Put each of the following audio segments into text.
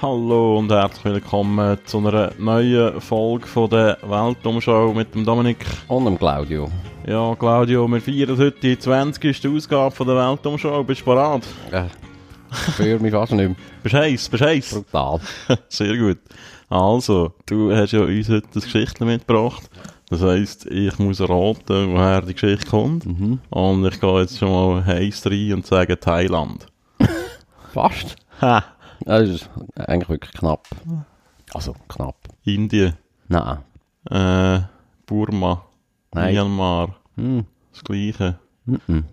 Hallo und herzlich willkommen zu einer neuen Folge von der Weltumschau mit dem Dominik. Und dem Claudio. Ja, Claudio, wir feiern heute die 20. Ausgabe von der Weltumschau. Bist du bereit? Ja, für mich fast nicht mehr. Bist du heiß? Bist heiß? Brutal. Sehr gut. Also, du hast ja uns heute das Geschichtchen mitgebracht. Das heisst, ich muss raten, woher die Geschichte kommt. Mhm. Und ich gehe jetzt schon mal heiß rein und sage Thailand. Fast. Ha! Das ist eigentlich wirklich knapp. Also, knapp. Indien, Nein. äh, Burma, Nein. Myanmar, Hm. das Gleiche. Mhm.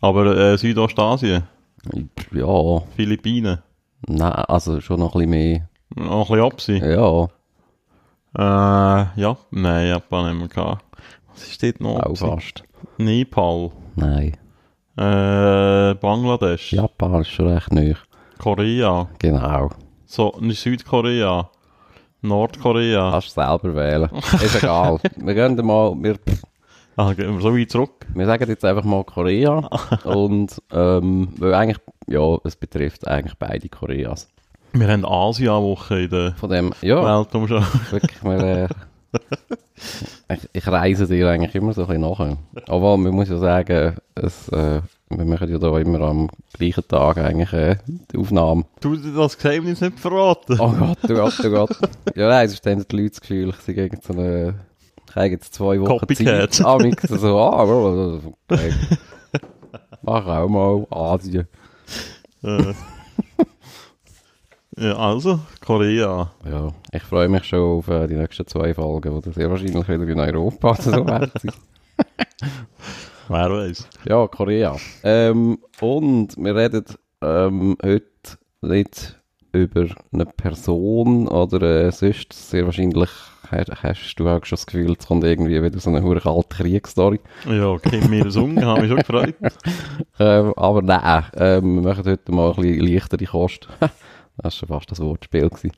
Aber äh, Südostasien, Ja. Philippinen, Nein, also schon noch ein bisschen mehr. noch ein bisschen Absi. Ja, Äh, ja, nein, Japan haben wir gehabt. Was ist dort noch? auch fast. Nepal, Nein. äh, Bangladesch, Japan ist schon recht neu. Korea, Genau. so, nicht Südkorea, Nordkorea. Kannst du selber wählen. Ist egal. wir gehen mal, wir, Ah, gehen wir so weit zurück? wir sagen jetzt einfach mal Korea. und, ähm, weil eigentlich, ja, es betrifft eigentlich beide Koreas. Wir haben Asia-Woche in der Von dem, ja. Weltumschau. Wirklich, wir, äh, ich, ich reise dir eigentlich immer so ein bisschen nachher. Aber man muss ja sagen, es, äh, wir machen ja da immer am gleichen Tag eigentlich äh, die Aufnahme. Du dir das Geheimnis nicht verraten. Oh Gott, oh Gott, oh Gott. Ja, nein, sonst haben die Leute das Gefühl, ich sei gegen so eine, ich habe jetzt zwei Wochen Copycat. Zeit. Ah, mich so, ah, oh, okay. Mach auch mal Asien. Äh. ja, also, Korea. Ja, ich freue mich schon auf äh, die nächsten zwei Folgen, die sehr wahrscheinlich wieder in Europa oder so werden. Wer weiß. Ja, Korea. Ähm, und wir reden ähm, heute nicht über eine Person oder äh, sonst. Sehr wahrscheinlich hast, du auch schon das Gefühl, es kommt irgendwie wieder so eine hure kalte Kriegsstory. Ja, Kim Il-sung, habe mich schon gefreut. Ähm, aber nein, ähm, wir machen heute mal ein bisschen leichtere Kost. das war schon fast das Wortspiel. Gewesen.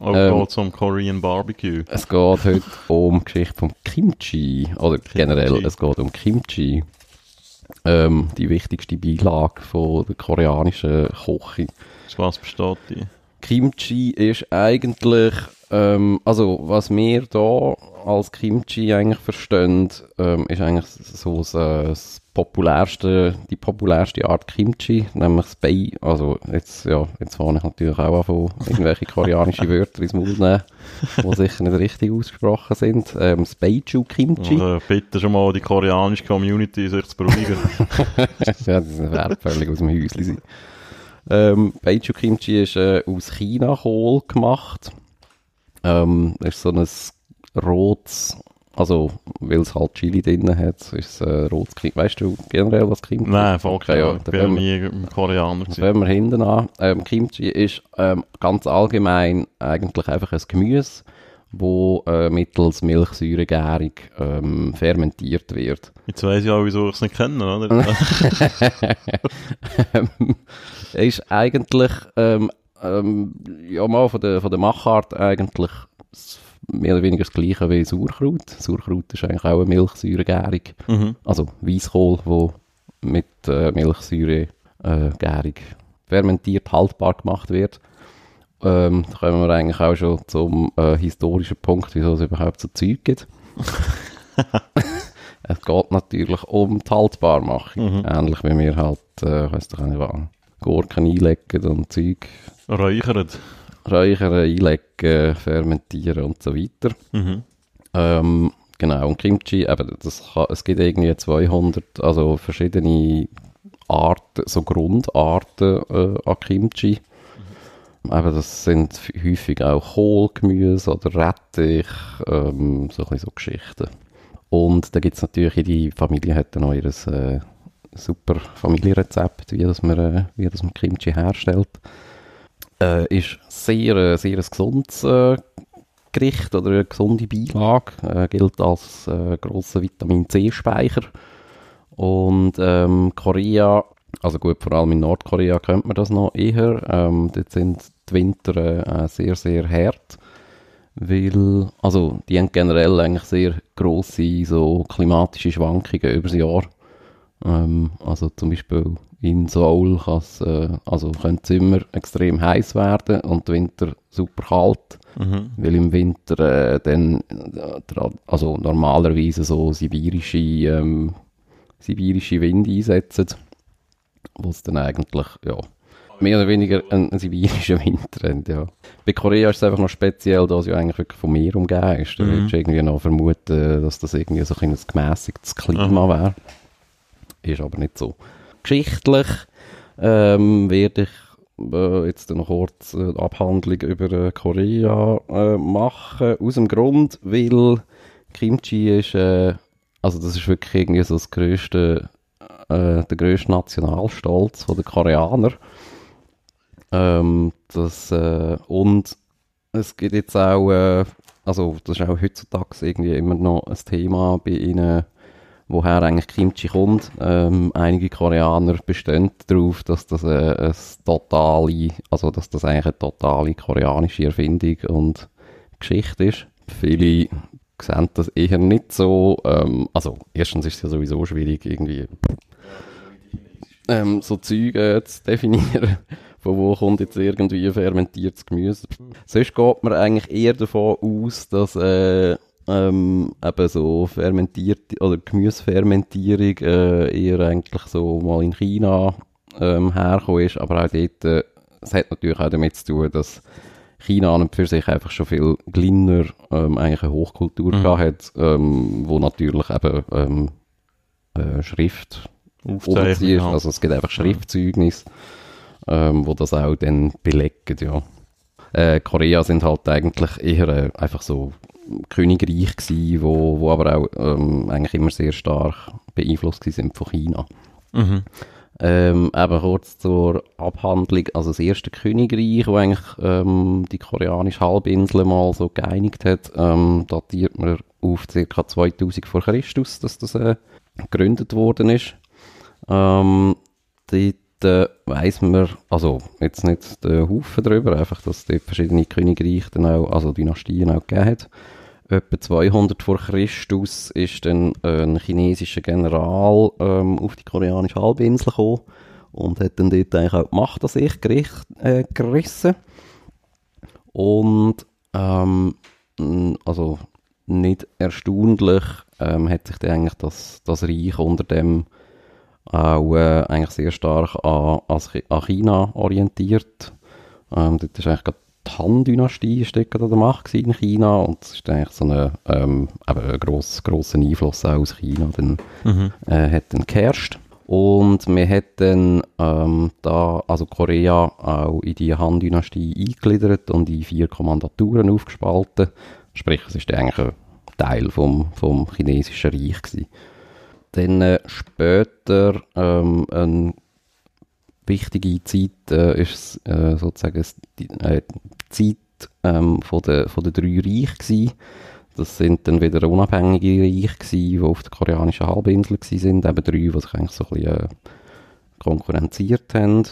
Auch Ähm. geht zum Korean Barbecue. Es geht heute um die Geschichte vom Kimchi. Oder generell, es geht um Kimchi. Ähm, die wichtigste Beilage von der koreanischen Küche. Aus was besteht die? Kimchi ist eigentlich, ähm, also was wir da als Kimchi eigentlich verstehen, ähm, ist eigentlich so äh, das populärste, die populärste Art Kimchi, nämlich das Bei, also jetzt, ja, jetzt fange ich natürlich auch an von irgendwelche koreanische Wörter ins Maul nehmen, die sicher nicht richtig ausgesprochen sind. Ähm, das Beiju Kimchi. Also, bitte schon mal die koreanische Community sich zu beruhigen. ja, sind werden völlig aus dem Häuschen sein. Ähm, Beichu Kimchi ist äh, aus China-Kohl gemacht. Ähm, ist so ein rotes, also weil es halt Chili drin hat, ist es äh, rotes Kimchi. Weißt du generell, was Kimchi Nein, voll Okay, ja, Ich bin nie Koreaner gewesen. Fangen wir hinten an. Ähm, Kimchi ist ähm, ganz allgemein eigentlich einfach ein Gemüse, wo äh, mittels Milchsäuregärung ähm, fermentiert wird. Jetzt weiss ich auch, wieso ich es nicht kenne, oder? ähm, ist eigentlich ähm, ähm, ja mal von der, von der Machart eigentlich mehr oder weniger das gleiche wie Sauerkraut. Sauerkraut ist eigentlich auch eine Milchsäuregärung. mhm. Also Weißkohl, wo mit äh, Milchsäuregärung fermentiert haltbar gemacht wird. Ähm, da kommen wir eigentlich auch schon zum äh, historischen Punkt, wieso es überhaupt so Zeug gibt. es geht natürlich um die Haltbarmachung. Mhm. Ähnlich wie wir halt, äh, ich weiss doch nicht was, Gurken einlegen und Zeug Räuchert. Räuchern, einlegen, fermentieren und so weiter. Mhm. Ähm, genau, und Kimchi, eben, das kann, es gibt irgendwie 200, also verschiedene Arten, so Grundarten äh, an Kimchi. Eben, das sind häufig auch Kohlgemüse oder Rettich, ähm, so, so Geschichten. Und da gibt es natürlich, jede Familie hat dann auch ihr äh, super Familienrezept, wie das man, äh, wie das man Kimchi herstellt. Äh, ist sehr, äh, sehr ein gesundes äh, Gericht oder eine gesunde Beilage. Äh, gilt als äh, grosser Vitamin C-Speicher. Und ähm, Korea, also gut, vor allem in Nordkorea kennt man das noch eher. Ähm, dort sind die Winter äh, sehr, sehr hart. Weil, also, die haben generell eigentlich sehr grosse so klimatische Schwankungen über das Jahr. Ähm, also zum Beispiel in Seoul kann's, äh, also können die Zimmer extrem heiß werden und der Winter super kalt, Mhm. weil im Winter äh, dann, also normalerweise so sibirische, ähm, sibirische Winde einsetzen, wo es dann eigentlich, ja, mehr oder weniger einen, einen sibirischen Winter haben, ja. Bei Korea ist es einfach noch speziell, dass es ja eigentlich wirklich vom Meer umgeben ist. Da Mhm. würdest du irgendwie noch vermuten, dass das irgendwie so ein, ein gemäßigtes Klima wäre. Ist aber nicht so. Geschichtlich ähm, werde ich äh, jetzt noch kurz äh, eine Abhandlung über äh, Korea äh, machen. Aus dem Grund, weil Kimchi ist, äh, also das ist wirklich irgendwie so das grösste, äh, der grösste Nationalstolz der Koreaner. Ähm, das, äh, und es gibt jetzt auch, äh, also das ist auch heutzutage irgendwie immer noch ein Thema bei ihnen, woher eigentlich Kimchi kommt. Ähm, einige Koreaner bestehen darauf, dass das äh, ein totale, also dass das eigentlich eine totale koreanische Erfindung und Geschichte ist. Viele sehen das eher nicht so. Ähm, also erstens ist es ja sowieso schwierig, irgendwie ähm, so Züge zu definieren. Von wo kommt jetzt irgendwie fermentiertes Gemüse? Sonst geht man eigentlich eher davon aus, dass äh, ähm, eben so fermentierte oder Gemüsefermentierung äh, eher eigentlich so mal in China ähm, hergekommen ist, aber auch dort, äh, es hat natürlich auch damit zu tun, dass China an und für sich einfach schon viel kleiner ähm, eigentlich eine Hochkultur Mhm. gehabt hat, ähm, wo natürlich eben ähm, äh, Schrift Aufzeichnung. ist. halt. Also es gibt einfach Schriftzeugnis, ähm, wo das auch dann belegen, ja. Äh, Korea sind halt eigentlich eher äh, einfach so Königreich gewesen, wo, wo aber auch ähm, eigentlich immer sehr stark beeinflusst sind von China. Mhm. Ähm, eben kurz zur Abhandlung, also das erste Königreich, wo eigentlich ähm, die koreanische Halbinsel mal so geeinigt hat, ähm, datiert man auf ca. 2000 vor Christus, dass das äh, gegründet worden ist. Ähm, dort äh, weiss man, also jetzt nicht den Haufen drüber, einfach, dass es dort verschiedene Königreiche dann auch, also Dynastien auch gegeben hat. Etwa 200 vor Christus ist dann ein chinesischer General ähm, auf die koreanische Halbinsel gekommen und hat dann dort eigentlich auch die Macht an sich gericht, äh, gerissen. Und ähm, also nicht erstaunlich ähm, hat sich dann eigentlich das, das Reich unter dem auch äh, eigentlich sehr stark an, an China orientiert. Ähm, dort ist eigentlich Han-Dynastie ist dort an der Macht in China und es ist eigentlich so eine, ähm, eben ein gross, grosser Einfluss auch aus China dann, Mhm. äh, hat dann geherrscht. Und wir dann ähm, da, also Korea auch in die Han-Dynastie eingegliedert und in vier Kommandaturen aufgespalten. Sprich, es ist eigentlich ein Teil vom, vom chinesischen Reich gewesen. Dann äh, später ähm, eine wichtige Zeit äh, ist äh, sozusagen s- die die Zeit ähm, von, der, von der drei Reiche gewesen. Das sind dann wieder unabhängige Reiche gewesen, die auf der koreanischen Halbinsel gewesen sind. Eben drei, die sich eigentlich so ein bisschen äh, konkurrenziert haben.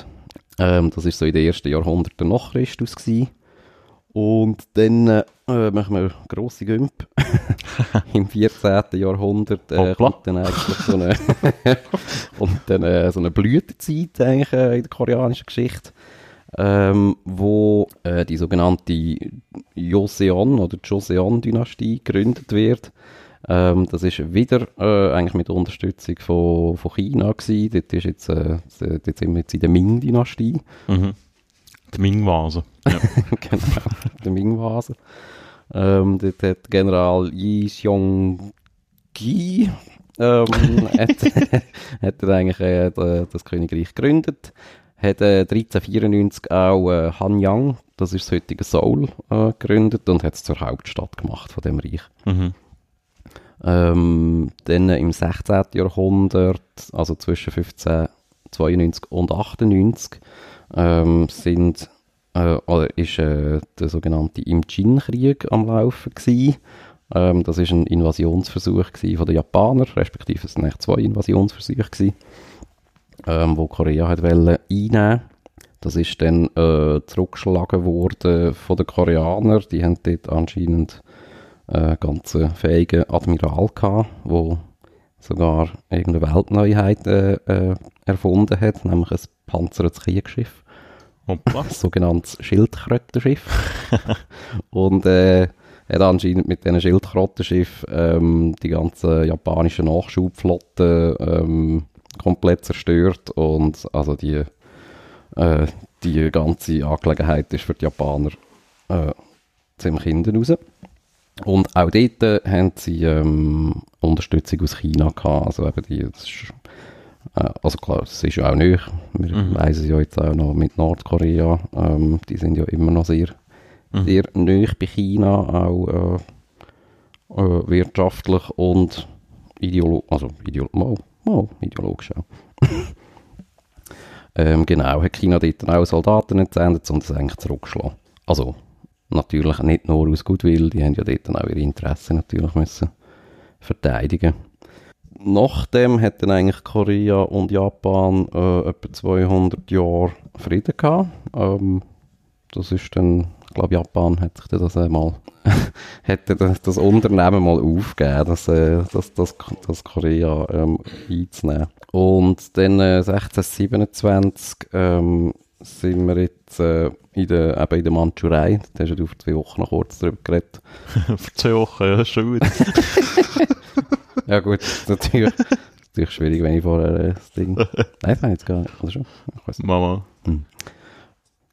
Ähm, das ist so in den ersten Jahrhunderten nach Christus gewesen. Und dann äh, machen wir grosse Gümp. Im 14. Jahrhundert äh, kommt dann eigentlich so eine, und dann, äh, so eine Blütezeit eigentlich, äh, in der koreanischen Geschichte, ähm, wo äh, die sogenannte Joseon oder Joseon-Dynastie gegründet wird. Ähm, das ist wieder äh, eigentlich mit Unterstützung von, von China gewesen. Dort, ist jetzt, äh, dort sind wir jetzt in der Ming-Dynastie. Mhm. Die Ming-Vase. Ja. genau, der Ming-Vase. Ähm, dort hat General Yi Xiong-Gi ähm, hat, hat er eigentlich äh, da- das Königreich gegründet. Hat äh, 1394 auch äh, Hanyang, das ist das heutige Seoul, äh, gegründet und hat es zur Hauptstadt gemacht von dem Reich. Mhm. Ähm, dann im 16. Jahrhundert, also zwischen 1592 und 98, ähm, sind, äh, oder ist äh, der sogenannte Imjin-Krieg am Laufen gewesen. Ähm, das ist ein Invasionsversuch von den Japanern, respektive es eigentlich zwei Invasionsversuche gewesen, ähm, wo Korea hat wollen einnehmen. Das ist dann äh, zurückgeschlagen worden von den Koreanern. Die haben dort anscheinend ganz äh, fähigen Admiral gehabt, wo sogar irgendeine Weltneuheit äh, äh, erfunden hat, nämlich ein panzertes Kriegsschiff. Hoppla. ein sogenanntes Schildkrötenschiff. und äh, hat anscheinend mit diesen Schildkrötenschiff ähm, die ganze japanische Nachschubflotte ähm, komplett zerstört und also die, äh, die ganze Angelegenheit ist für die Japaner äh, ziemlich hinten raus. Und auch dort äh, haben sie ähm, Unterstützung aus China gehabt. Also eben die, ist, äh, also klar, es ist ja auch nicht. Wir Mhm. weisen es ja jetzt auch noch mit Nordkorea. Ähm, die sind ja immer noch sehr, Mhm. sehr nahe bei China, auch äh, äh, wirtschaftlich und ideologisch, also ideolo mal, ideologisch auch. ähm, genau, hat China dort auch Soldaten entsendet und es eigentlich zurückgeschlagen. Also, natürlich nicht nur aus Goodwill, die haben ja dort auch ihre Interessen natürlich müssen verteidigen. Nachdem hat dann eigentlich Korea und Japan äh, etwa 200 Jahre Frieden gehabt. Ähm, das ist dann, glaube Japan hat sich das einmal, hätte das, das Unternehmen mal aufgegeben, das, äh, das, das, das Korea ähm, einzunehmen. Und dann äh, 1627 ähm, sind wir jetzt äh, in der, eben in der Mandschurei, da hast du vor zwei Wochen noch kurz drüber geredet. Vor zwei Wochen, ja, schon gut. Ja gut, natürlich, natürlich schwierig, wenn ich vorher äh, das Ding... Nein, das habe ich jetzt gar nicht. Oder schon? Ich weiß nicht.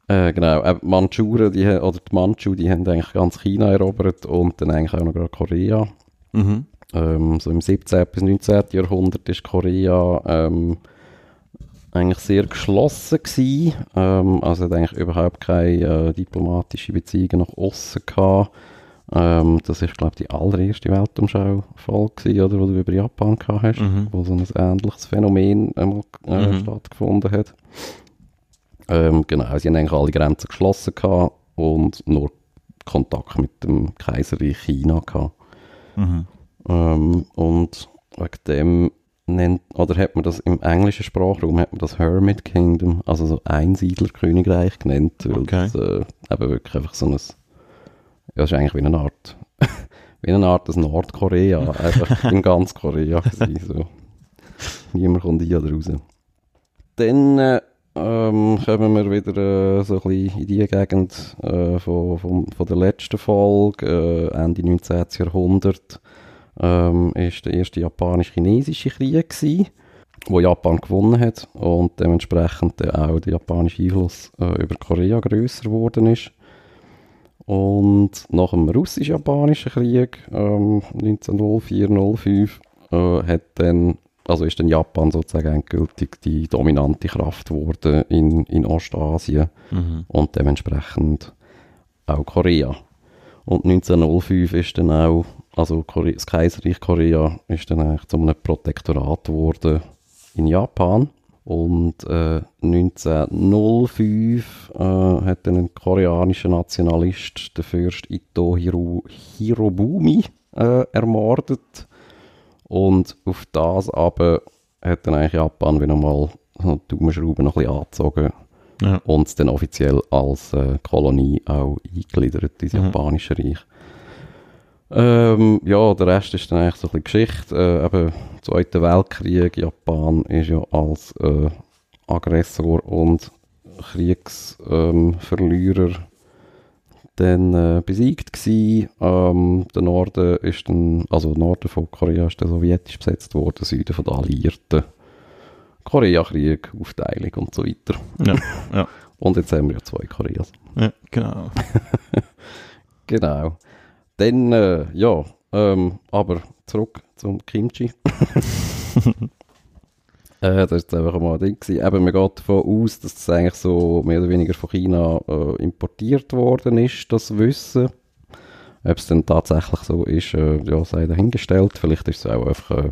Äh, genau, äh, die Mandschuren, die, oder die Mandschu, die haben eigentlich ganz China erobert und dann eigentlich auch noch gerade Korea. Mhm. Ähm, so im 17. bis 19. Jahrhundert ist Korea ähm, eigentlich sehr geschlossen gewesen. Ähm, also hat eigentlich überhaupt keine äh, diplomatische Beziehungen nach außen gehabt. Ähm, das ist, glaube ich, die allererste Weltumschau-Folge oder, wo du über Japan gehabt hast, Mhm. wo so ein ähnliches Phänomen einmal äh, Mhm. stattgefunden hat. Ähm, genau, sie haben eigentlich alle Grenzen geschlossen gehabt und nur Kontakt mit dem Kaiserreich China gehabt. Mhm. Ähm, und wegen dem nennt, oder hat man das im englischen Sprachraum, hat man das Hermit Kingdom, also so Einsiedlerkönigreich genannt, weil Okay. das äh, eben wirklich einfach so ein, ja, es ist eigentlich wie eine Art, wie eine Art des Nordkorea, einfach in ganz Korea gewesen, so. Niemand kommt ein oder raus. Dann äh, ähm, kommen wir wieder äh, so ein bisschen in die Gegend äh, von, von, von der letzten Folge, äh, Ende 19. Jahrhundert, ähm, ist der erste japanisch-chinesische Krieg gewesen, wo Japan gewonnen hat und dementsprechend auch der japanische Einfluss äh, über Korea grösser geworden ist. Und nach dem russisch-japanischen Krieg ähm, 1904-05 äh, hat dann, also ist dann Japan sozusagen endgültig die dominante Kraft geworden in, in Ostasien Mhm. und dementsprechend auch Korea. Und 1905 ist dann auch, also Kore das Kaiserreich Korea ist dann eigentlich zu einem Protektorat geworden in Japan. Und äh, 1905 äh, hat dann ein koreanischer Nationalist, der Fürst Ito Hiro Hirobumi, äh, ermordet. Und auf das aber hat dann eigentlich Japan wieder mal so die Daumenschrauben noch ein bisschen angezogen Ja. und es dann offiziell als äh, Kolonie auch eingegliedert ins Mhm. Japanische Reich. Ähm, ja, der Rest ist dann eigentlich so ein bisschen Geschichte. Äh, eben, Zweiter Weltkrieg, Japan ist ja als äh, Aggressor und Kriegsverlierer ähm, dann äh, besiegt gsi. Ähm, der Norden ist dann, also Norden von Korea ist dann sowjetisch besetzt worden, der Süden von den Alliierten. Koreakrieg, Aufteilung und so weiter. Ja, ja. Und jetzt haben wir ja zwei Koreas. ja, genau. Genau. Dann, äh, ja, ähm, aber zurück zum Kimchi. äh, das war jetzt einfach mal ein Ding. Gewesen. Eben, man geht davon aus, dass das eigentlich so mehr oder weniger von China äh, importiert worden ist, das Wissen. Ob es dann tatsächlich so ist, äh, ja, sei dahingestellt. Vielleicht ist es auch einfach äh,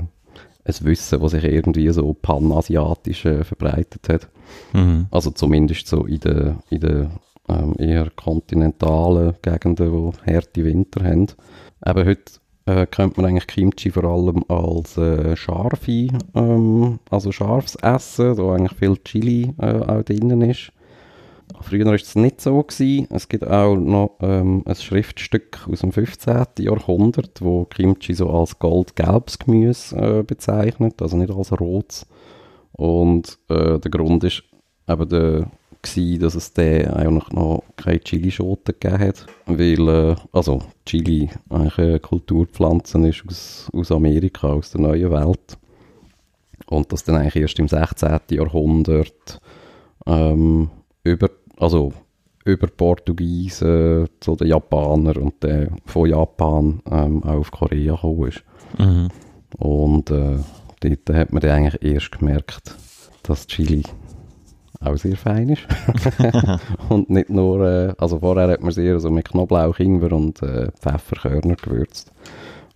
ein Wissen, das sich irgendwie so panasiatisch äh, verbreitet hat. Mhm. Also zumindest so in den, in den ähm, eher kontinentalen Gegenden, die harte Winter haben. Eben heute äh, kennt man eigentlich Kimchi vor allem als äh, scharfe, ähm, also scharfes Essen, wo eigentlich viel Chili äh, auch drinnen ist. Früher war es nicht so. Gewesen. Es gibt auch noch ähm, ein Schriftstück aus dem 15. Jahrhundert, wo Kimchi so als goldgelbes Gemüse äh, bezeichnet, also nicht als rotes. Und äh, der Grund ist eben der, gewesen, dass es da eigentlich noch keine Chilischoten gegeben hat, weil, äh, also Chili eigentlich eine Kulturpflanze ist aus, aus Amerika, aus der neuen Welt. Und das dann eigentlich erst im 16. Jahrhundert ähm, über, also über Portugiesen zu den Japanern und dann von Japan ähm, auch auf Korea gekommen ist. Mhm. Und äh, dort hat man dann eigentlich erst gemerkt, dass Chili auch sehr fein ist. und nicht nur, äh, also vorher hat man sehr so mit Knoblauch, Ingwer und äh, Pfefferkörner gewürzt.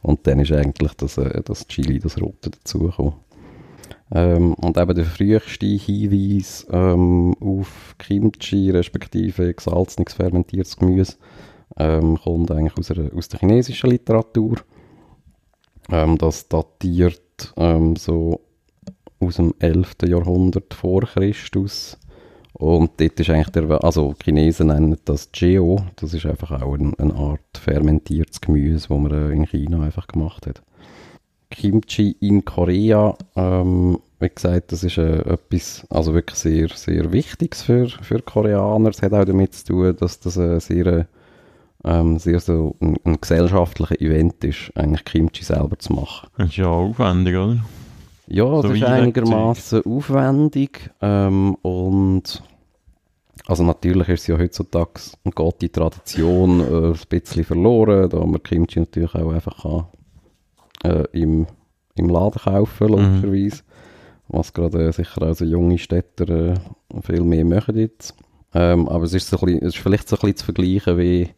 Und dann ist eigentlich das, äh, das Chili, das Rote dazugekommen. Ähm, und eben der früheste Hinweis ähm, auf Kimchi, respektive gesalzenes, fermentiertes Gemüse, ähm, kommt eigentlich aus, einer, aus der chinesischen Literatur. Ähm, das datiert ähm, so aus dem 11. Jahrhundert vor Christus. Und dort ist eigentlich der, also Chinesen nennen das Geo, das ist einfach auch ein, eine Art fermentiertes Gemüse, das man äh, in China einfach gemacht hat. Kimchi in Korea, ähm, wie gesagt, das ist äh, etwas, also wirklich sehr, sehr Wichtiges für, für Koreaner. Es hat auch damit zu tun, dass das ein sehr, ähm, sehr so ein, ein gesellschaftlicher Event ist, eigentlich Kimchi selber zu machen. Das ist ja aufwendig, oder? Ja, So das ist einigermaßen aufwendig ähm, und also natürlich ist es ja heutzutage geht die Tradition äh, ein bisschen verloren, da man Kimchi natürlich auch einfach kann, äh, im, im Laden kaufen, logischerweise. Was gerade äh, sicher auch so junge Städter äh, viel mehr machen jetzt. Ähm, aber es ist, so ein bisschen, es ist vielleicht so ein bisschen zu vergleichen wie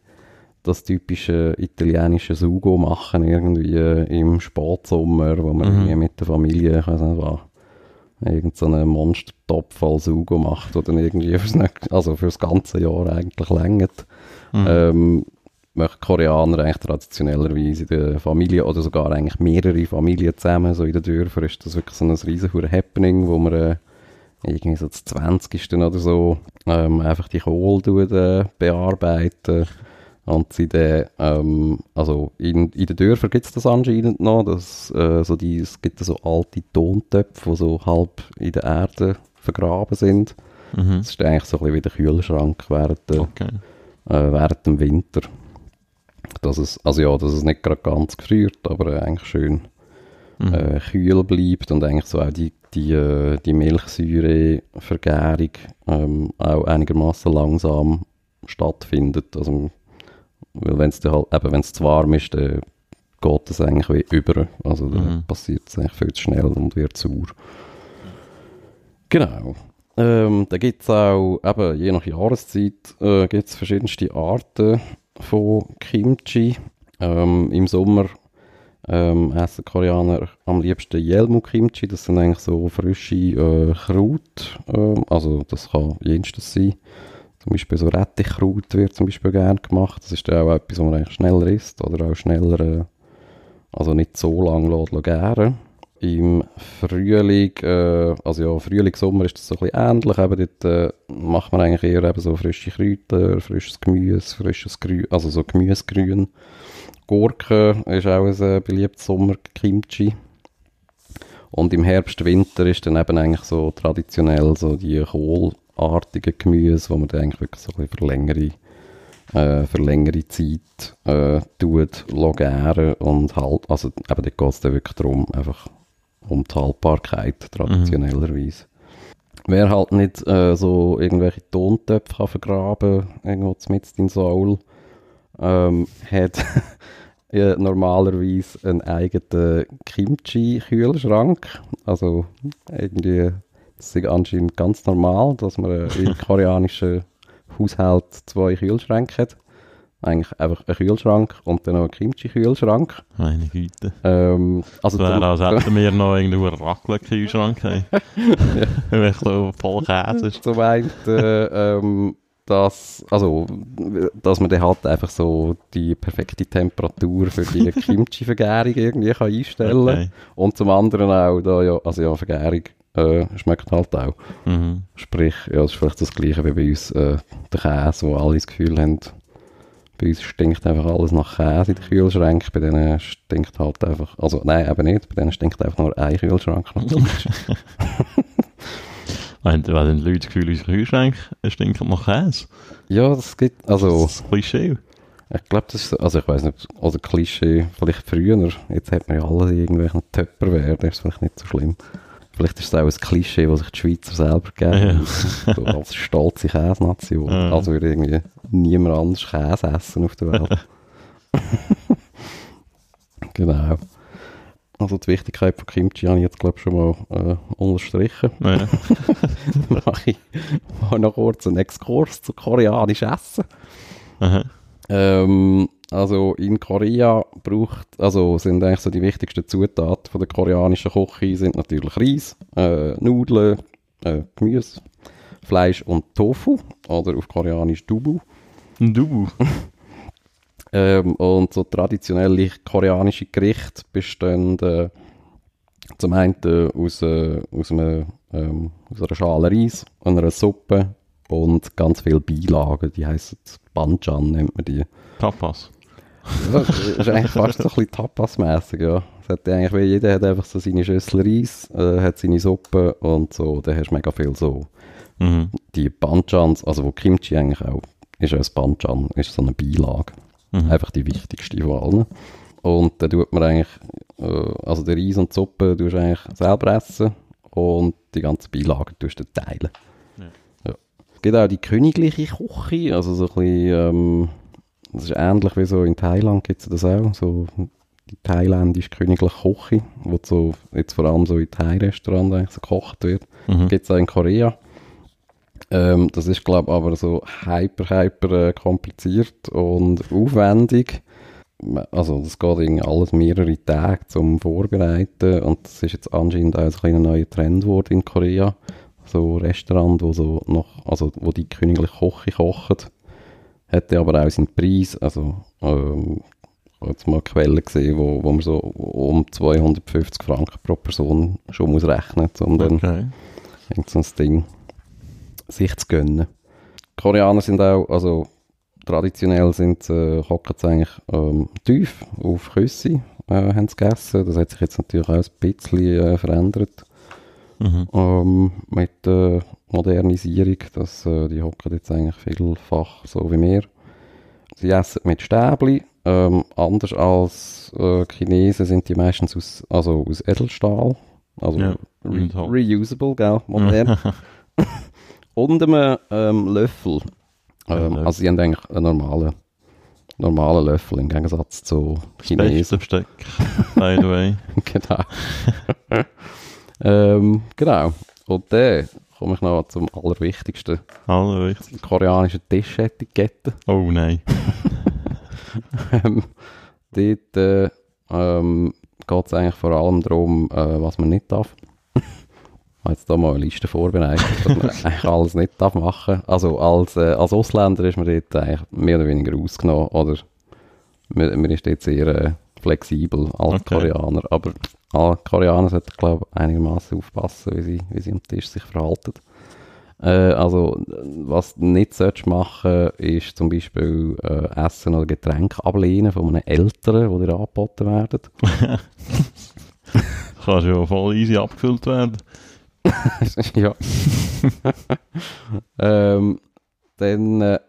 das typische italienische Sugo machen, irgendwie äh, im Spatsommer, wo man Mhm. mit der Familie, ich weiß nicht was, irgend so einen Monstertopf voll Sugo macht, oder dann irgendwie fürs, nächste- also fürs ganze Jahr eigentlich längert. Mhm. Ähm, machen Koreaner eigentlich traditionellerweise in der Familie oder sogar eigentlich mehrere Familien zusammen, so in den Dörfern ist das wirklich so ein riesen Happening, wo man äh, irgendwie so das 20. oder so ähm, einfach die Kohle äh, bearbeiten und sie dann, ähm, also in, in den Dörfern gibt es das anscheinend noch, dass, äh, so die, es gibt so alte Tontöpfe, die so halb in der Erde vergraben sind. Mhm. Das ist eigentlich so ein bisschen wie der Kühlschrank während, Okay. äh, während dem Winter. Dass es, also ja, dass es nicht gerade ganz gefriert, aber eigentlich schön Mhm. äh, kühl bleibt und eigentlich so auch die, die, äh, die Milchsäurevergärung ähm, auch einigermaßen langsam stattfindet. Also, weil wenn es halt, eben wenn es zu warm ist, dann geht es eigentlich wie über. Also dann Mhm. passiert es eigentlich viel zu schnell und wird sauer. Genau. Ähm, da gibt es auch, eben, je nach Jahreszeit, äh, gibt es verschiedenste Arten von Kimchi. Ähm, Im Sommer ähm, essen Koreaner am liebsten Yelmu-Kimchi. Das sind eigentlich so frische äh, Kraut. Ähm, also das kann jenstes sein. Zum Beispiel so Rettichkraut wird zum Beispiel gerne gemacht. Das ist dann auch etwas, was man eigentlich schneller isst oder auch schneller, äh, also nicht so lange gären. Im Frühling, äh, also ja, Frühling, Sommer ist das so ein bisschen ähnlich. Eben dort äh, macht man eigentlich eher eben so frische Kräuter, frisches Gemüse, frisches Grün, also so Gemüsegrün. Gurke ist auch ein beliebtes Sommer-Kimchi. Und im Herbst, Winter ist dann eben eigentlich so traditionell so die kohlartigen Gemüse, wo man dann eigentlich wirklich so ein bisschen für längere, äh, für längere Zeit äh, tut, gären und halt, also eben dort geht es dann wirklich darum, einfach um die Haltbarkeit traditionellerweise. Wer halt nicht äh, so irgendwelche Tontöpfe kann vergraben, irgendwo mit in Seoul, ähm, hat ja, normalerweise einen eigenen Kimchi-Kühlschrank. Also irgendwie, das ist anscheinend ganz normal, dass man im koreanischen Haushalt zwei Kühlschränke hat. Eigentlich einfach ein Kühlschrank und dann noch ein Kimchi-Kühlschrank. Meine Güte. Ähm, also Das wäre, als hätten wir noch irgendwo einen Raclette-Kühlschrank. Wenn wir so voll Käse ist. zum einen, äh, ähm, dass, also, dass man dann halt einfach so die perfekte Temperatur für die Kimchi-Vergärung irgendwie kann einstellen kann. Okay. Und zum anderen auch, da ja, also ja, Vergärung, äh, schmeckt halt auch. Mhm. Sprich, ja, das ist vielleicht das Gleiche wie bei uns äh, der Käse, wo alle das Gefühl haben, bei uns stinkt einfach alles nach Käse in den Kühlschrank, bei denen stinkt halt einfach, also nein, eben nicht, bei denen stinkt einfach nur ein Kühlschrank nach. Wenn, die Leute das Gefühl unsere Kühlschrank stinkt nach Käse. ja, das gibt, also, Das ist Klischee. ich glaube, das ist, so- also ich weiß nicht, oder Klischee, vielleicht früher, jetzt hat man ja alle irgendwelchen Töpper werden, das ist vielleicht nicht so schlimm. Vielleicht ist es auch ein Klischee, das sich die Schweizer selber geben, so als stolze Käsenation. Ja. Also würde irgendwie niemand anders Käse essen auf der Welt. genau. Also die Wichtigkeit von Kimchi habe ich jetzt glaube ich schon mal äh, unterstrichen. Ja. Mache ich mal noch kurz einen Exkurs zu koreanisch Essen. Ähm, also in Korea braucht, also sind eigentlich so die wichtigsten Zutaten von der koreanischen Küche sind natürlich Reis, äh, Nudeln, äh, Gemüse, Fleisch und Tofu oder auf Koreanisch Dubu. Du. Ähm, und so traditionelle koreanische Gerichte bestehen äh, zum einen äh, aus, äh, aus, einem, ähm, aus einer Schale Reis, einer Suppe und ganz viel Beilagen. Die heißen Banchan, nennt man die. Tapas. Das ist eigentlich fast so ein bisschen Tapas-mässig, ja. Es hat eigentlich, wie jeder hat einfach so seine Schüssel Reis, äh, hat seine Suppe und so, dann hast du mega viel so. Mhm. Die Banchans, also wo Kimchi eigentlich auch, ist ein Banchan, ist so eine Beilage. Mhm. Einfach die wichtigste von allen. Und dann tut man eigentlich, äh, also der Reis und die Suppe tust du eigentlich selber essen und die ganzen Beilagen tust du teilen. Ja. Ja. Es gibt auch die königliche Küche, also so ein bisschen, ähm, das ist ähnlich wie so in Thailand gibt es das auch, so die thailändische königliche Küche, wo so, jetzt vor allem so in Thai-Restaurants eigentlich so gekocht wird. Mhm. Gibt es auch in Korea. Ähm, das ist, glaube ich, aber so hyper, hyper äh, kompliziert und aufwendig. Also, das geht irgendwie alles mehrere Tage zum Vorbereiten und das ist jetzt anscheinend auch ein kleiner neuer Trend geworden in Korea. So Restaurant, wo so noch, also wo die königliche Küche kochen, hätte aber auch seinen Preis, also ähm, jetzt mal Quellen gesehen, wo, wo man so um 250 Franken pro Person schon muss rechnen, um dann Okay. irgend so ein Ding sich zu gönnen. Die Koreaner sind auch, also traditionell sind äh, hocken sie eigentlich ähm, tief auf Küsse, äh, haben sie gegessen. Das hat sich jetzt natürlich auch ein bisschen äh, verändert Mhm. ähm, mit der Modernisierung. Dass, äh, die hocken jetzt eigentlich vielfach so wie wir. Sie essen mit Stäbli. Ähm, anders als äh, Chinesen sind die meistens aus, also aus Edelstahl. Also Ja, re Holz. reusable, gell? Modern. und einem ähm, Löffel. Ähm, Löffel. also sie haben eigentlich einen normalen, normalen Löffel im Gegensatz zu Chinesen. Beste Besteck, by the way. genau. ähm, genau. Und dann komme ich noch zum allerwichtigsten. Hallo, wichtig. Die koreanische Tischetikette. Oh nein. ähm, dort äh, ähm, geht es eigentlich vor allem darum, äh, was man nicht darf. ich habe jetzt da mal eine Liste vorbereitet, was man eigentlich alles nicht darf machen. Also als, äh, als Ausländer ist man dort eigentlich mehr oder weniger ausgenommen oder man, man ist dort sehr äh, flexibel als Okay. Koreaner. Aber alle Koreaner sollten, glaube ich, einigermaßen aufpassen, wie sie, wie sie am Tisch sich verhalten. Äh, also, was du nicht solltest machen, ist zum Beispiel äh, Essen oder Getränke ablehnen von einem Älteren, die dir angeboten werden. Kann schon voll easy abgefüllt werden. ja. ähm, dann äh,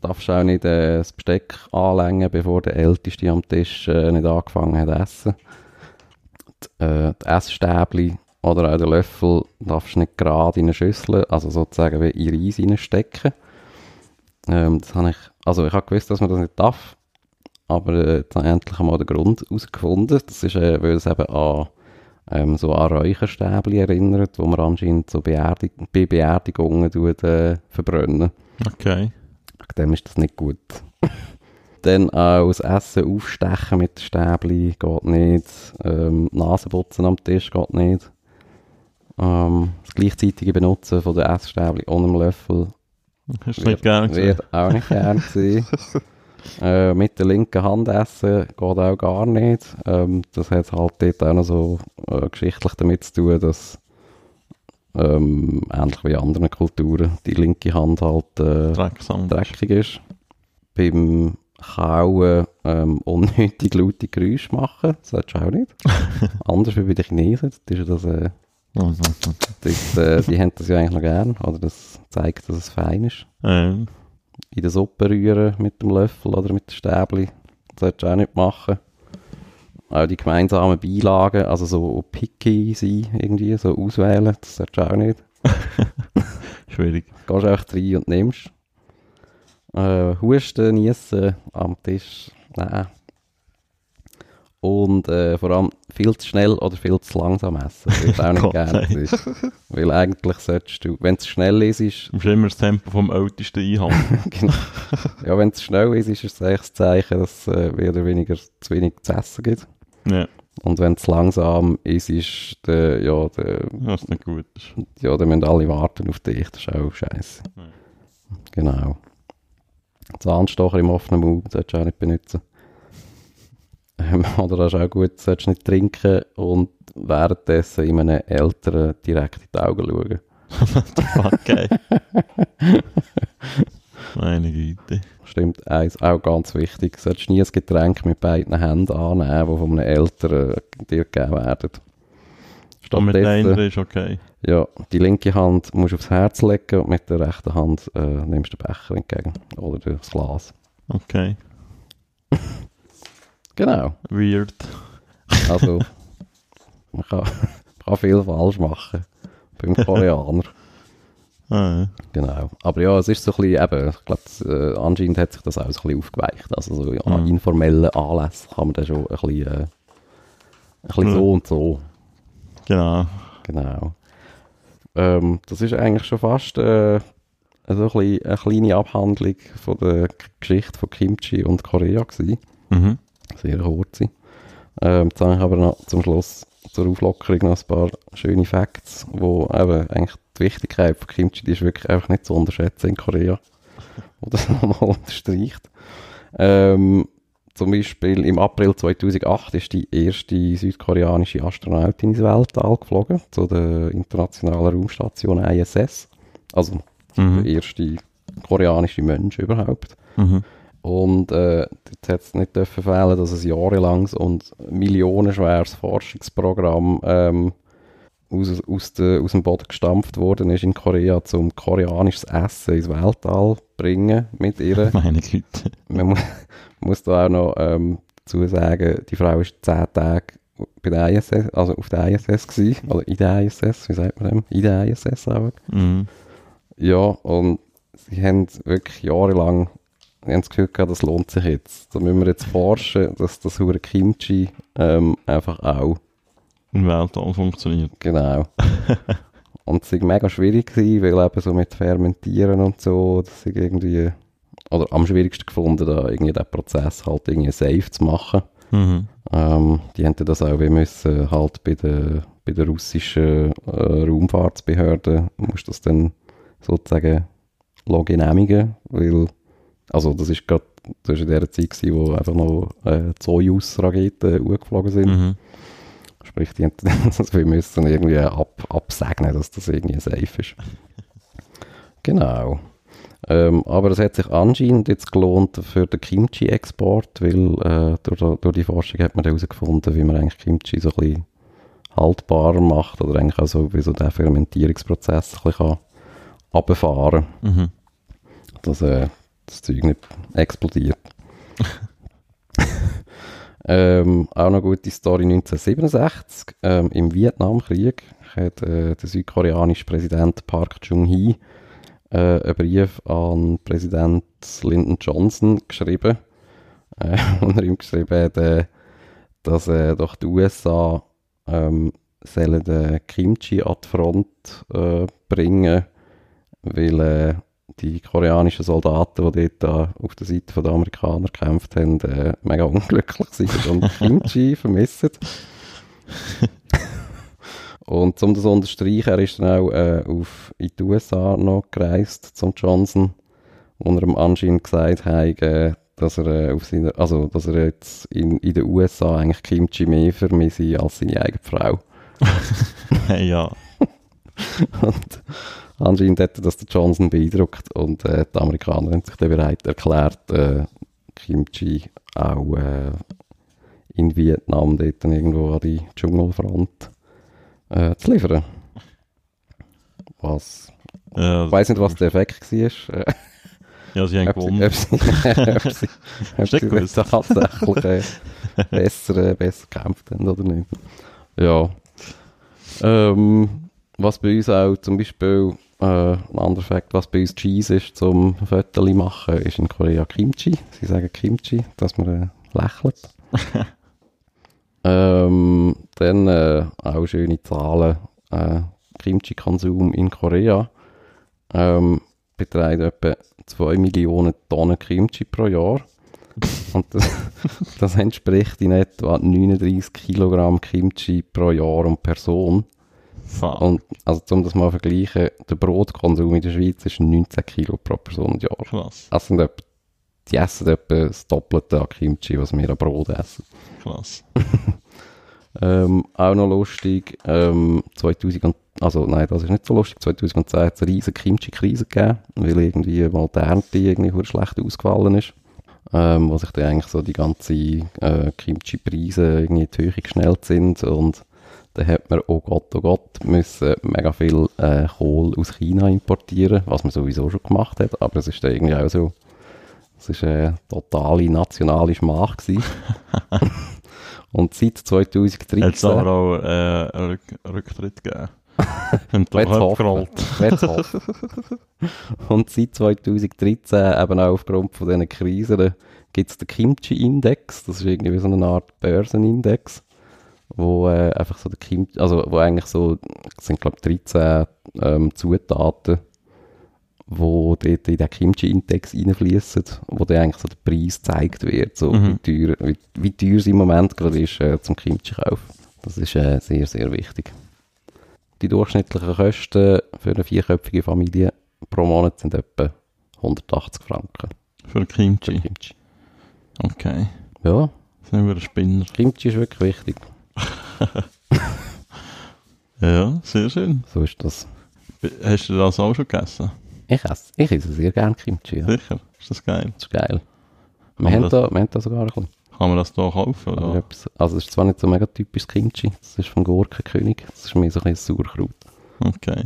darfst du auch nicht äh, das Besteck anlängen, bevor der Älteste am Tisch äh, nicht angefangen hat zu essen. Die, äh, die Essstäbli oder auch den Löffel darfst du nicht gerade in eine Schüssel, also sozusagen wie in Reis reinstecken. Ähm, das habe ich, also ich habe gewusst, dass man das nicht darf, aber äh, jetzt habe ich endlich einmal den Grund herausgefunden. Das ist, äh, weil es eben an ähm, so an Räucherstäbli erinnert, wo man anscheinend so Beerdig bei Beerdigungen tut, äh, verbrennen. Okay. Dem ist das nicht gut. Dann auch das Essen aufstechen mit Stäbli geht nicht. Ähm, Nasenputzen am Tisch geht nicht. Ähm, das gleichzeitige Benutzen von der Essstäbli ohne Löffel Hast du nicht gesehen? wird auch nicht gern gesehen. äh, mit der linken Hand essen geht auch gar nicht. Ähm, das hat halt dort auch noch so äh, geschichtlich damit zu tun, dass ähm, ähnlich wie in anderen Kulturen, die linke Hand halt äh, dreckig ist. Beim Kauen ähm, unnötig laute Geräusche machen, das solltest du auch nicht. Anders wie bei den Chinesen, das ist das, äh, das, äh, die haben das ja eigentlich noch gern, oder das zeigt, dass es fein ist. Ähm, In der Suppe rühren mit dem Löffel oder mit dem Stäbli, das solltest du auch nicht machen. Auch die gemeinsamen Beilagen, also so picky sein, irgendwie, so auswählen, das solltest du auch nicht. schwierig. Gehst einfach rein und nimmst. Äh, Husten, Niesen am Tisch, nein. Und äh, vor allem viel zu schnell oder viel zu langsam essen. Das ist auch nicht Gott gerne. ist- Weil eigentlich solltest du, wenn es schnell ist, ist Du musst immer das Tempo vom Ältesten einhalten. genau. ja, wenn es schnell ist, ist es eigentlich das Zeichen, dass es äh, mehr oder weniger zu wenig zu essen gibt. ja, Und wenn es langsam ist, ist der, ja, der, was nicht gut ist. ja, dann müssen alle warten auf dich. Das ist auch scheiße. Ja. Genau. Zahnstocher im offenen Mund solltest du auch nicht benutzen. Ähm, oder das ist auch gut, solltest du nicht trinken und währenddessen in einem Älteren direkt in die Augen schauen. Fuck, ey. Meine Güte. Stimmt, eins auch ganz wichtig. Solltest nie ein Getränk mit beiden Händen annehmen, das von einem Älteren dir gegeben werden. Und mit der Stattdessen, ist okay. Ja, die linke Hand musst du aufs Herz legen und mit der rechten Hand äh, nimmst du den Becher entgegen. Oder das Glas. Okay. Genau. Weird. Also, man kann, man kann viel falsch machen. Beim Koreaner. Ah, ja. Genau. Aber ja, es ist so ein bisschen, eben, ich glaube, äh, anscheinend hat sich das auch so ein bisschen aufgeweicht. Also so an Mhm. informellen Anlässen kann man dann schon ein bisschen, äh, ein bisschen so und so. Genau. Genau. Ähm, das ist eigentlich schon fast äh, so ein eine kleine Abhandlung von der Geschichte von Kimchi und Korea gewesen. Mhm. Sehr kurze. Ähm, jetzt habe ich aber noch zum Schluss zur Auflockerung noch ein paar schöne Facts, wo eben eigentlich die Wichtigkeit von Kimchi, die ist wirklich einfach nicht zu unterschätzen in Korea. Wo das nochmal unterstreicht. Ähm, zum Beispiel im April 2008 ist die erste südkoreanische Astronautin ins Weltall geflogen, zu der internationalen Raumstation ISS. Also Mhm. der erste koreanische Mensch überhaupt. Mhm. Und äh, dort hat es nicht dürfen fehlen, dass ein jahrelanges und millionenschweres Forschungsprogramm ähm, aus, aus, de, aus dem Boden gestampft worden ist in Korea, um koreanisches Essen ins Weltall zu bringen mit ihr. Meine Güte. Man mu muss da auch noch ähm, dazu sagen, die Frau ist zehn Tage bei der ISS, also auf der ISS gewesen, oder in der ISS, wie sagt man dem? In der ISS auch. Mhm. Ja, und sie haben wirklich jahrelang sie haben das Gefühl gehabt, das lohnt sich jetzt. Da müssen wir jetzt forschen, dass das hure Kimchi ähm, einfach auch, Im Weltall funktioniert. genau. und es war mega schwierig, gewesen, weil eben so mit Fermentieren und so, das ist irgendwie, oder am schwierigsten gefunden, da irgendwie den Prozess halt irgendwie safe zu machen. Mhm. Ähm, die haben das auch wie müssen halt bei der, bei der russischen äh, Raumfahrtsbehörde musst das dann sozusagen lassen genehmigen, weil also das ist gerade das ist in der Zeit gewesen, wo einfach noch äh, Soyuz-Raketen hochgeflogen sind. Mhm. Sprich, die das wir müssen irgendwie ab, absegnen, dass das irgendwie safe ist. genau. Ähm, aber es hat sich anscheinend jetzt gelohnt für den Kimchi-Export, weil äh, durch, durch die Forschung hat man herausgefunden, wie man eigentlich Kimchi so ein bisschen haltbarer macht oder eigentlich auch so, wie so der Fermentierungsprozess ein bisschen kann runterfahren Mhm. dass äh, das Zeug nicht explodiert. ähm, auch noch gute Story 1967. Ähm, Im Vietnamkrieg hat äh, der südkoreanische Präsident Park Chung-hee äh, einen Brief an Präsident Lyndon Johnson geschrieben, äh, wo er ihm geschrieben hat, äh, dass äh, doch die USA ähm, sollen den Kimchi an die Front äh, bringen, weil äh, die koreanischen Soldaten, die dort da auf der Seite der Amerikaner gekämpft haben, äh, mega unglücklich sind und Kimchi vermissen. Und um das zu unterstreichen, er ist dann auch äh, auf, in die USA noch gereist zum Johnson, wo er ihm anscheinend gesagt hat, äh, dass er, äh, auf seiner, also, dass er jetzt in, in den USA eigentlich Kimchi mehr vermisse als seine eigene Frau. Ja. und anscheinend hätte das der Johnson beeindruckt und äh, die Amerikaner haben sich dann bereit erklärt, äh, Kimchi auch äh, in Vietnam dort irgendwo an die Dschungelfront äh, zu liefern. Was, Ja, ich weiss nicht, was der Effekt war. Ja, sie haben ob sie, gewonnen. ob sie, ob sie, ob Hast du sie tatsächlich äh, besser, äh, besser gekämpft haben oder nicht. Ja. Ähm, was bei uns auch zum Beispiel, äh, ein anderer Fakt, was bei uns Cheese ist zum Fotos machen, ist in Korea Kimchi. Sie sagen Kimchi, dass man äh, lächelt. ähm, dann äh, auch schöne Zahlen. Äh, Kimchi-Konsum in Korea ähm, beträgt etwa 2 Millionen Tonnen Kimchi pro Jahr. Und das, das entspricht in etwa 39 Kilogramm Kimchi pro Jahr und Person. Fuck. Und also um das mal zu vergleichen, der Brotkonsum in der Schweiz ist 19 Kilo pro Person und Jahr. Krass, Das sind etwa, die essen etwa das Doppelte an Kimchi, was wir an Brot essen. krass. Ähm, auch noch lustig, ähm, 2000 und, also nein, das ist nicht so lustig, 2010 hat es eine riesige Kimchi-Krise gegeben, weil irgendwie mal die Ernte irgendwie schlecht ausgefallen ist, ähm, wo sich dann eigentlich so die ganze äh, Kimchi-Preise irgendwie in die Höhe geschnellt sind und dann hat man, oh Gott, oh Gott, müssen mega viel äh, Kohl aus China importieren, was man sowieso schon gemacht hat, aber es ist dann irgendwie auch so, es ist eine totale nationale Schmach. Und seit 2013... Hat es aber auch äh, einen Rück Rücktritt gegeben. Wet's hoffen. Und seit 2013, eben auch aufgrund von diesen Krisen, gibt es den Kimchi-Index. Das ist irgendwie so eine Art Börsenindex, wo äh, einfach so der Kimchi, also wo eigentlich so, es sind glaube ich 13 ähm, Zutaten, wo dort in den Kimchi-Index reinfließen, wo dann eigentlich so der Preis gezeigt wird, so Mhm. wie, teuer, wie, wie teuer es im Moment gerade ist äh, zum Kimchi kaufen. Das ist äh, sehr, sehr wichtig. Die durchschnittlichen Kosten für eine vierköpfige Familie pro Monat sind etwa 180 Franken Für für Kimchi. Kimchi. Okay. Ja, Sind wir ein Spinner. Kimchi ist wirklich wichtig. Ja, sehr schön. So ist das. Hast du das auch schon gegessen? Ich esse, ich esse sehr gerne Kimchi. Ja. Sicher? Ist das geil? Das ist geil. Wir haben, das- da, wir haben da sogar ein bisschen. Kann man das da kaufen? Also, Oder? etwas- also es ist zwar nicht so mega typisch Kimchi, das ist vom Gurkenkönig, das ist mehr so ein bisschen Sauerkraut. Okay.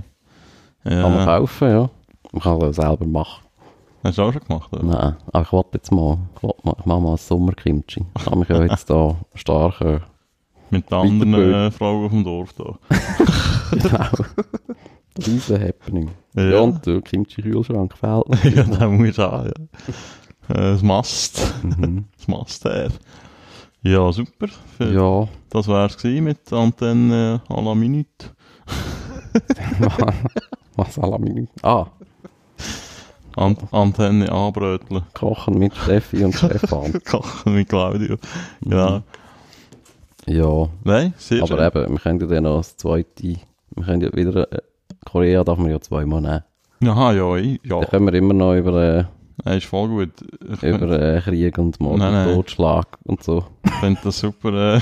Kann man Ja. kaufen, ja. Man kann es selber machen. Hast du auch schon gemacht? Oder? Nein, aber ich wollte jetzt mal, ich, will mal, ich mache mal ein Sommerkimchi. Ich habe mich ja jetzt da stark äh, Mit den anderen äh, Frauen vom Dorf da. Genau. Riesen Happening. Ja, und der Kimchi-Kühlschrank fehlt ja da muss ich auch, ja. Das Mast. mhm. Das Mast her. Ja, super. Für, Ja, Das wär's gewesen mit Antenne à la Minute. was alle Minuten. Ah, An Antenne anbröteln. Kochen mit Steffi und Stefan. Kochen mit Claudio. Ja. Ja, Nein, sehr aber schön. eben, wir können ja dann noch das zweite, wir können ja wieder, Korea darf man ja zweimal nehmen. Aha, ja, ich, ja. Da können wir immer noch über, äh, Ja, ist voll gut. Ich über äh, Krieg und Mord Nein, und nein. Totschlag und so. finde das super, äh,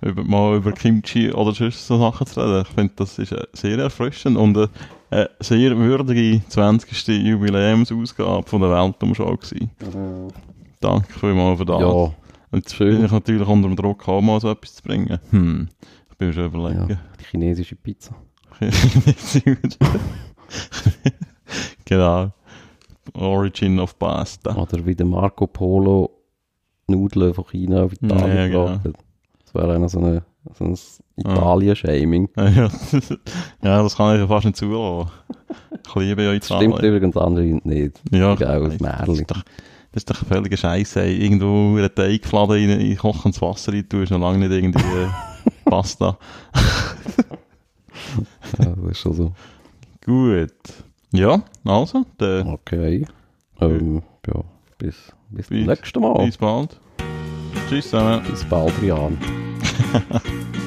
über, mal über Kimchi oder sonst so Sachen zu reden. Ich finde, das ist äh, sehr erfrischend und äh, eine sehr würdige 20. Jubiläumsausgabe von der Weltumschau gewesen. Danke vielmals für das. Ja, Und jetzt bin ich natürlich unter dem Druck, auch mal so etwas zu bringen. Hm, ich bin schon überlegen. ja, die chinesische Pizza. genau. Origin of Pasta. Oder wie der Marco Polo Nudeln von China auf Italien Ja, genau. gebracht hat. Das wäre einer so, eine, so ein Italien-Shaming. Ja, ja, das kann ich ja fast nicht zulassen. Ich liebe ja Das stimmt Italien. übrigens anscheinend nicht. Ja, ein das Märchen. ist doch, das ist doch ein völliger Scheiß. Irgendwo einen Teigfladen in, in kochendes Wasser rein tun, ist noch lange nicht irgendwie Pasta. Das ist schon so. Gut. Ja, also, dann Okay. Ähm, ja, bis, bis zum Bis- nächsten Mal. bis bald. Tschüss zusammen. Bis bald, Jan.